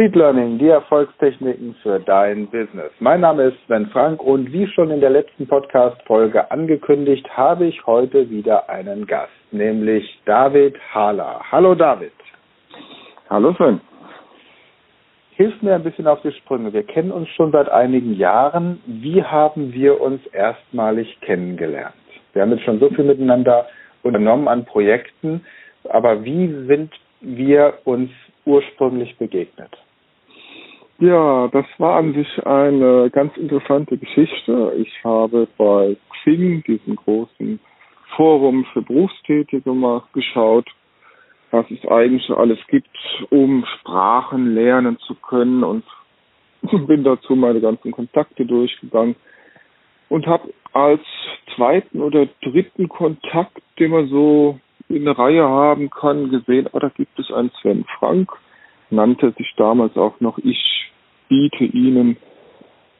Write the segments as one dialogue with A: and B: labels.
A: Speed Learning, die Erfolgstechniken für dein Business. Mein Name ist Sven Frank und wie schon in der letzten Podcast-Folge angekündigt, habe ich heute wieder einen Gast, nämlich David Hala. Hallo David.
B: Hallo Sven.
A: Hilf mir ein bisschen auf die Sprünge. Wir kennen uns schon seit einigen Jahren. Wie haben wir uns erstmalig kennengelernt? Wir haben jetzt schon so viel miteinander unternommen an Projekten, aber wie sind wir uns ursprünglich begegnet?
B: Ja, das war an sich eine ganz interessante Geschichte. Ich habe bei Xing, diesem großen Forum für Berufstätige, mal geschaut, was es eigentlich alles gibt, um Sprachen lernen zu können und bin dazu meine ganzen Kontakte durchgegangen und habe als zweiten oder dritten Kontakt, den man so in der Reihe haben kann, gesehen, oh, da gibt es einen Sven Frank, nannte sich damals auch noch, ich biete Ihnen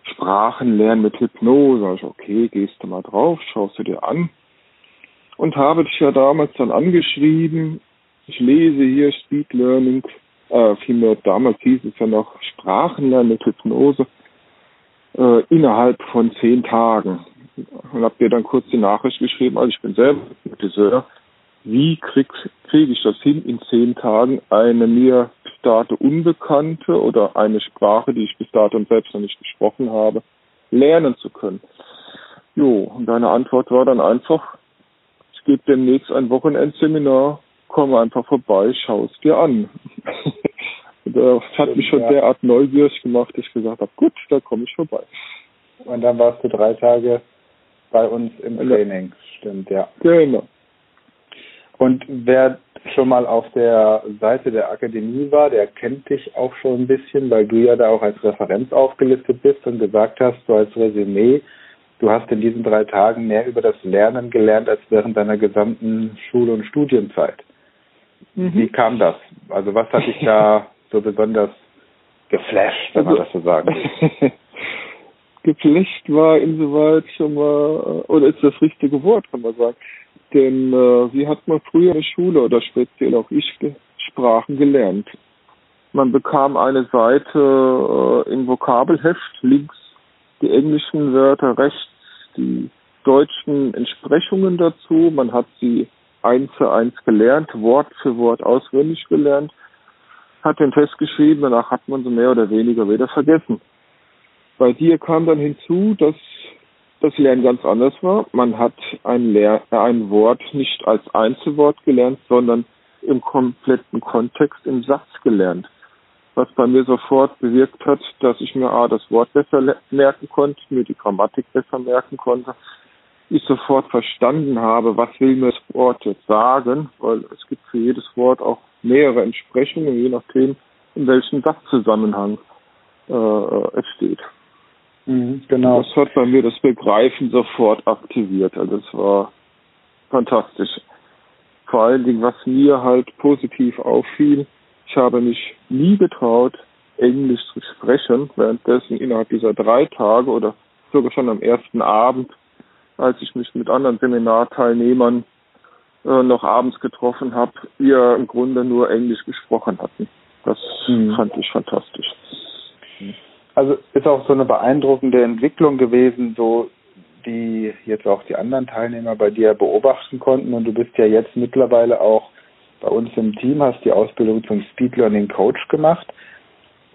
B: Sprachen lernen mit Hypnose. Ich, okay, gehst du mal drauf, schaust du dir an. Und habe dich ja damals dann angeschrieben, ich lese hier Speed Learning, äh, vielmehr damals hieß es ja noch Sprachenlernen mit Hypnose, äh, innerhalb von zehn Tagen. Und habe dir dann kurz die Nachricht geschrieben, also ich bin selber Hypnotiseur, wie kriege krieg ich das hin, in zehn Tagen eine mir dato unbekannte oder eine Sprache, die ich bis dato selbst noch nicht gesprochen habe, lernen zu können. Jo, und deine Antwort war dann einfach, es gibt demnächst ein Wochenendseminar, komm einfach vorbei, schau es dir an. das hat mich schon derart neugierig gemacht, dass ich gesagt habe, gut, da komme ich vorbei.
A: Und dann warst du drei Tage bei uns im Training, stimmt, ja.
B: Genau.
A: Und wer schon mal auf der Seite der Akademie war, der kennt dich auch schon ein bisschen, weil du ja da auch als Referenz aufgelistet bist und gesagt hast, so als Resümee, du hast in diesen drei Tagen mehr über das Lernen gelernt als während deiner gesamten Schul- und Studienzeit. Mhm. Wie kam das? Also was hat dich da so besonders geflasht, wenn also, man das so sagen will?
B: geflasht war insoweit schon mal, oder ist das richtige Wort, kann man sagen. Denn äh, wie hat man früher in der Schule oder speziell auch ich Sprachen gelernt? Man bekam eine Seite äh, im Vokabelheft, links die englischen Wörter, rechts die deutschen Entsprechungen dazu. Man hat sie eins zu eins gelernt, Wort für Wort auswendig gelernt, hat den Test geschrieben, danach hat man sie mehr oder weniger wieder vergessen. Bei dir kam dann hinzu, dass das Lernen ganz anders war. Man hat ein, Lehr ein Wort nicht als Einzelwort gelernt, sondern im kompletten Kontext im Satz gelernt. Was bei mir sofort bewirkt hat, dass ich mir A, das Wort besser merken konnte, mir die Grammatik besser merken konnte, ich sofort verstanden habe, was will mir das Wort jetzt sagen, weil es gibt für jedes Wort auch mehrere Entsprechungen, je nachdem, in welchem Satzzusammenhang äh, es steht. Mhm, genau. Das hat bei mir das Begreifen sofort aktiviert. Also es war fantastisch. Vor allen Dingen, was mir halt positiv auffiel, ich habe mich nie getraut, Englisch zu sprechen, währenddessen innerhalb dieser drei Tage oder sogar schon am ersten Abend, als ich mich mit anderen Seminarteilnehmern äh, noch abends getroffen habe, wir im Grunde nur Englisch gesprochen hatten. Das mhm. fand ich fantastisch.
A: Mhm also ist auch so eine beeindruckende Entwicklung gewesen, so die jetzt auch die anderen Teilnehmer bei dir beobachten konnten. Und du bist ja jetzt mittlerweile auch bei uns im Team, hast die Ausbildung zum Speed Learning Coach gemacht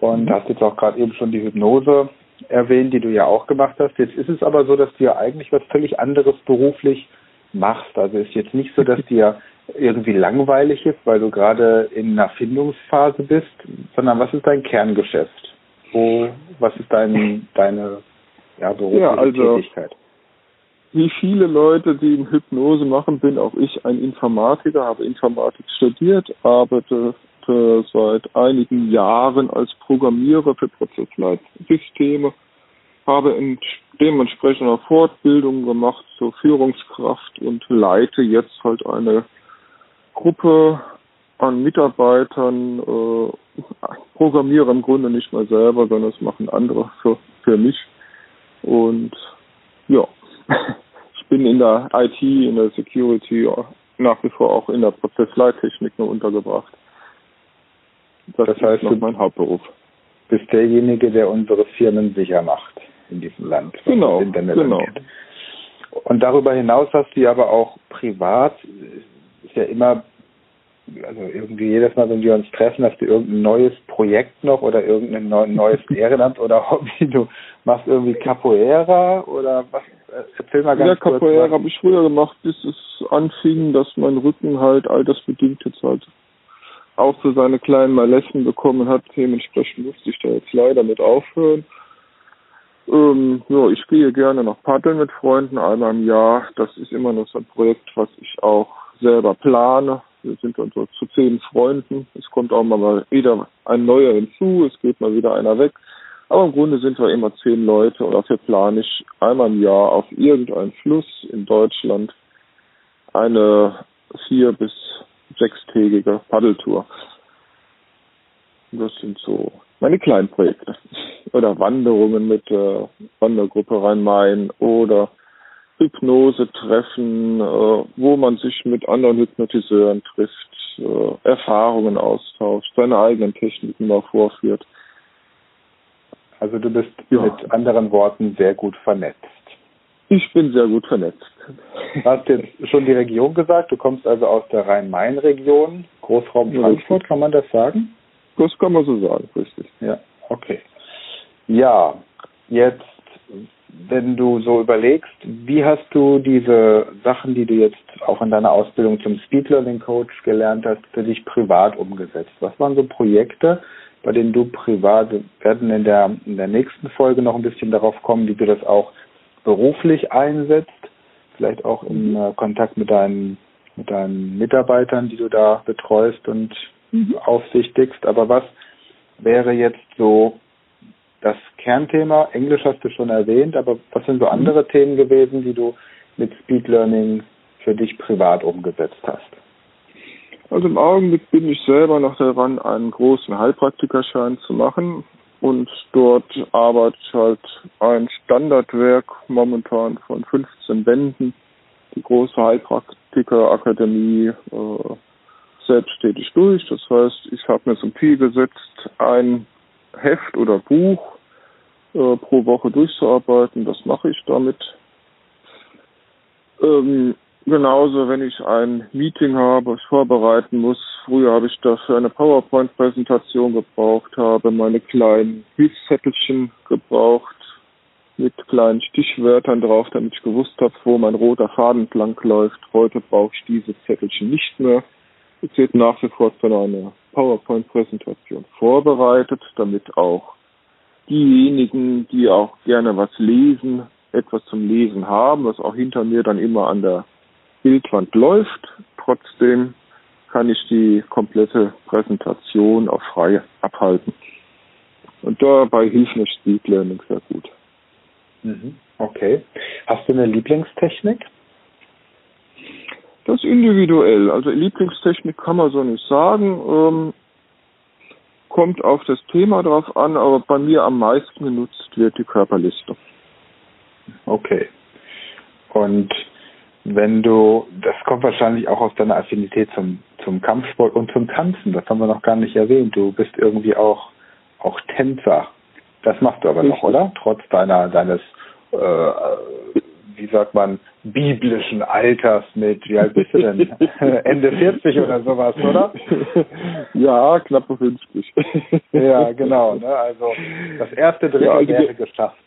A: und mhm. hast jetzt auch gerade eben schon die Hypnose erwähnt, die du ja auch gemacht hast. Jetzt ist es aber so, dass du ja eigentlich was völlig anderes beruflich machst. Also ist jetzt nicht so, dass dir irgendwie langweilig ist, weil du gerade in einer Findungsphase bist, sondern was ist dein Kerngeschäft? Wo, was ist dein, deine ja, berufliche ja, also, Tätigkeit?
B: Wie viele Leute, die Hypnose machen, bin auch ich ein Informatiker, habe Informatik studiert, arbeite seit einigen Jahren als Programmierer für Prozessleitsysteme, habe dementsprechend auch Fortbildungen gemacht zur Führungskraft und leite jetzt halt eine Gruppe an Mitarbeitern, äh, programmiere im Grunde nicht mal selber, sondern es machen andere für, für mich. Und ja, ich bin in der IT, in der Security nach wie vor auch in der Prozessleittechnik nur untergebracht.
A: Das, das heißt, noch mein Hauptberuf. bist derjenige, der unsere Firmen sicher macht in diesem Land.
B: Genau, genau. Angeht.
A: Und darüber hinaus hast du aber auch privat, ist ja immer, also irgendwie jedes Mal, wenn wir uns treffen, hast du irgendein neues Projekt noch oder irgendein neues Ehrenamt oder Hobby. Du machst irgendwie Capoeira oder was?
B: Erzähl mal ganz ja, kurz. Ja, Capoeira habe ich früher gemacht, bis es anfing, dass mein Rücken halt altersbedingt jetzt halt auch so seine kleinen Malessen bekommen hat. Dementsprechend musste ich da jetzt leider mit aufhören. Ähm, ja, ich gehe gerne noch paddeln mit Freunden einmal im Jahr. Das ist immer noch so ein Projekt, was ich auch selber plane. Wir sind dann so zu zehn Freunden. Es kommt auch mal wieder ein neuer hinzu, es geht mal wieder einer weg. Aber im Grunde sind wir immer zehn Leute und dafür plane ich einmal im Jahr auf irgendeinen Fluss in Deutschland eine vier- bis sechstägige Paddeltour. Das sind so meine kleinen Projekte. Oder Wanderungen mit der Wandergruppe Rhein-Main oder Hypnose-Treffen, äh, wo man sich mit anderen Hypnotiseuren trifft, äh, Erfahrungen austauscht, seine eigenen Techniken mal vorführt.
A: Also du bist ja. mit anderen Worten sehr gut vernetzt.
B: Ich bin sehr gut vernetzt.
A: Du hast jetzt schon die Region gesagt, du kommst also aus der Rhein-Main-Region, Großraum Frankfurt, kann man das sagen?
B: Das kann man so sagen, richtig.
A: Ja, okay. Ja, jetzt, wenn du so überlegst, wie hast du diese Sachen, die du jetzt auch in deiner Ausbildung zum Speed Learning Coach gelernt hast, für dich privat umgesetzt? Was waren so Projekte, bei denen du privat, wir werden in der, in der nächsten Folge noch ein bisschen darauf kommen, wie du das auch beruflich einsetzt, vielleicht auch im mhm. äh, Kontakt mit deinen, mit deinen Mitarbeitern, die du da betreust und mhm. aufsichtigst. Aber was wäre jetzt so das Kernthema? Englisch hast du schon erwähnt, aber was sind so andere. Themen gewesen, die du mit Speed Learning für dich privat umgesetzt hast?
B: Also im Augenblick bin ich selber noch daran, einen großen Heilpraktikerschein zu machen. Und dort arbeitet halt ein Standardwerk momentan von 15 Bänden. Die große Heilpraktiker-Akademie äh, selbsttätig durch. Das heißt, ich habe mir zum Ziel gesetzt, ein Heft oder Buch äh, pro Woche durchzuarbeiten. Das mache ich damit. Ähm, genauso, wenn ich ein Meeting habe, was ich vorbereiten muss. Früher habe ich dafür eine PowerPoint-Präsentation gebraucht, habe meine kleinen Hilfszettelchen gebraucht mit kleinen Stichwörtern drauf, damit ich gewusst habe, wo mein roter Faden entlang läuft. Heute brauche ich diese Zettelchen nicht mehr. Es wird nach wie vor zu einer PowerPoint-Präsentation vorbereitet, damit auch diejenigen, die auch gerne was lesen, etwas zum Lesen haben, was auch hinter mir dann immer an der Bildwand läuft. Trotzdem kann ich die komplette Präsentation auch frei abhalten. Und dabei hilft mir Speed Learning sehr gut.
A: Mhm. Okay. Hast du eine Lieblingstechnik?
B: Das ist individuell. Also Lieblingstechnik kann man so nicht sagen. Ähm, kommt auf das Thema drauf an, aber bei mir am meisten genutzt wird die Körperliste.
A: Okay. Und wenn du, das kommt wahrscheinlich auch aus deiner Affinität zum, zum Kampfsport und zum Tanzen, das haben wir noch gar nicht erwähnt. Du bist irgendwie auch, auch Tänzer. Das machst du aber noch, oder? Trotz deiner, deines, äh, wie sagt man, biblischen Alters mit, wie alt bist du denn? Ende 40 oder sowas, oder?
B: Ja, knappe 50.
A: ja, genau. Ne? Also das erste Drittel ja, also wäre geschafft.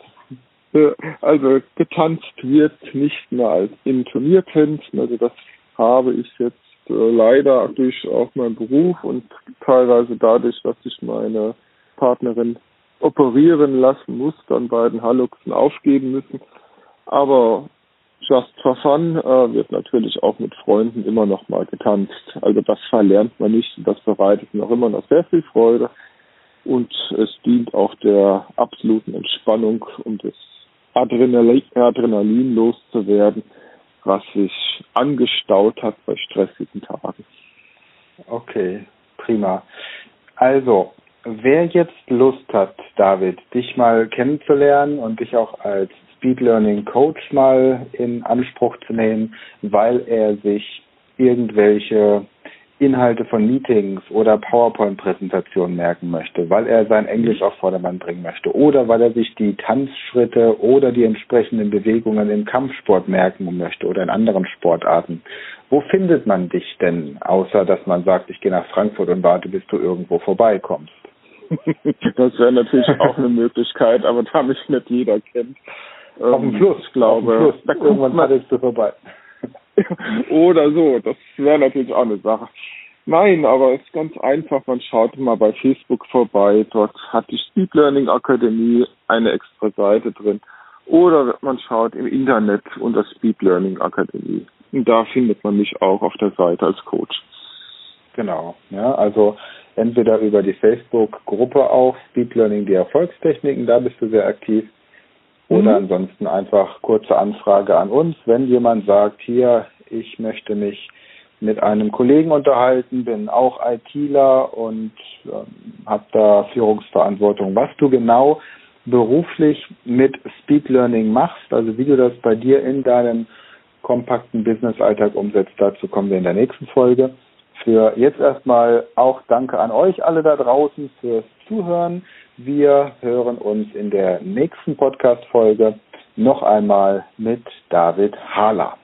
B: Also getanzt wird nicht mehr als in Turniertänzen. Also das habe ich jetzt äh, leider durch auch meinen Beruf und teilweise dadurch, dass ich meine Partnerin operieren lassen muss, dann bei den Halluxen aufgeben müssen. Aber Just for Fun äh, wird natürlich auch mit Freunden immer noch mal getanzt. Also das verlernt man nicht das bereitet auch immer noch sehr viel Freude. Und es dient auch der absoluten Entspannung, um das Adrenalin, Adrenalin loszuwerden, was sich angestaut hat bei stressigen Tagen.
A: Okay, prima. Also, wer jetzt Lust hat, David, dich mal kennenzulernen und dich auch als Speed Learning Coach mal in Anspruch zu nehmen, weil er sich irgendwelche Inhalte von Meetings oder PowerPoint-Präsentationen merken möchte, weil er sein Englisch auf Vordermann bringen möchte oder weil er sich die Tanzschritte oder die entsprechenden Bewegungen im Kampfsport merken möchte oder in anderen Sportarten. Wo findet man dich denn, außer dass man sagt, ich gehe nach Frankfurt und warte, bis du irgendwo vorbeikommst?
B: Das wäre natürlich auch eine Möglichkeit, aber da mich nicht jeder kennt.
A: Auf dem ähm, Fluss, ich glaube. Fluss.
B: Da irgendwann hattest du vorbei. Oder so, das wäre natürlich auch eine Sache. Nein, aber es ist ganz einfach. Man schaut mal bei Facebook vorbei. Dort hat die Speed Learning Akademie eine extra Seite drin. Oder man schaut im Internet unter Speed Learning Akademie. Und da findet man mich auch auf der Seite als Coach.
A: Genau. Ja, also entweder über die Facebook-Gruppe auch Speed Learning die Erfolgstechniken, da bist du sehr aktiv. Oder mhm. ansonsten einfach kurze Anfrage an uns, wenn jemand sagt, hier, ich möchte mich mit einem Kollegen unterhalten, bin auch ITler und ähm, habe da Führungsverantwortung. Was du genau beruflich mit Speed Learning machst, also wie du das bei dir in deinem kompakten Business-Alltag umsetzt, dazu kommen wir in der nächsten Folge. Für jetzt erstmal auch danke an euch alle da draußen fürs Zuhören. Wir hören uns in der nächsten Podcast-Folge noch einmal mit David Hahler.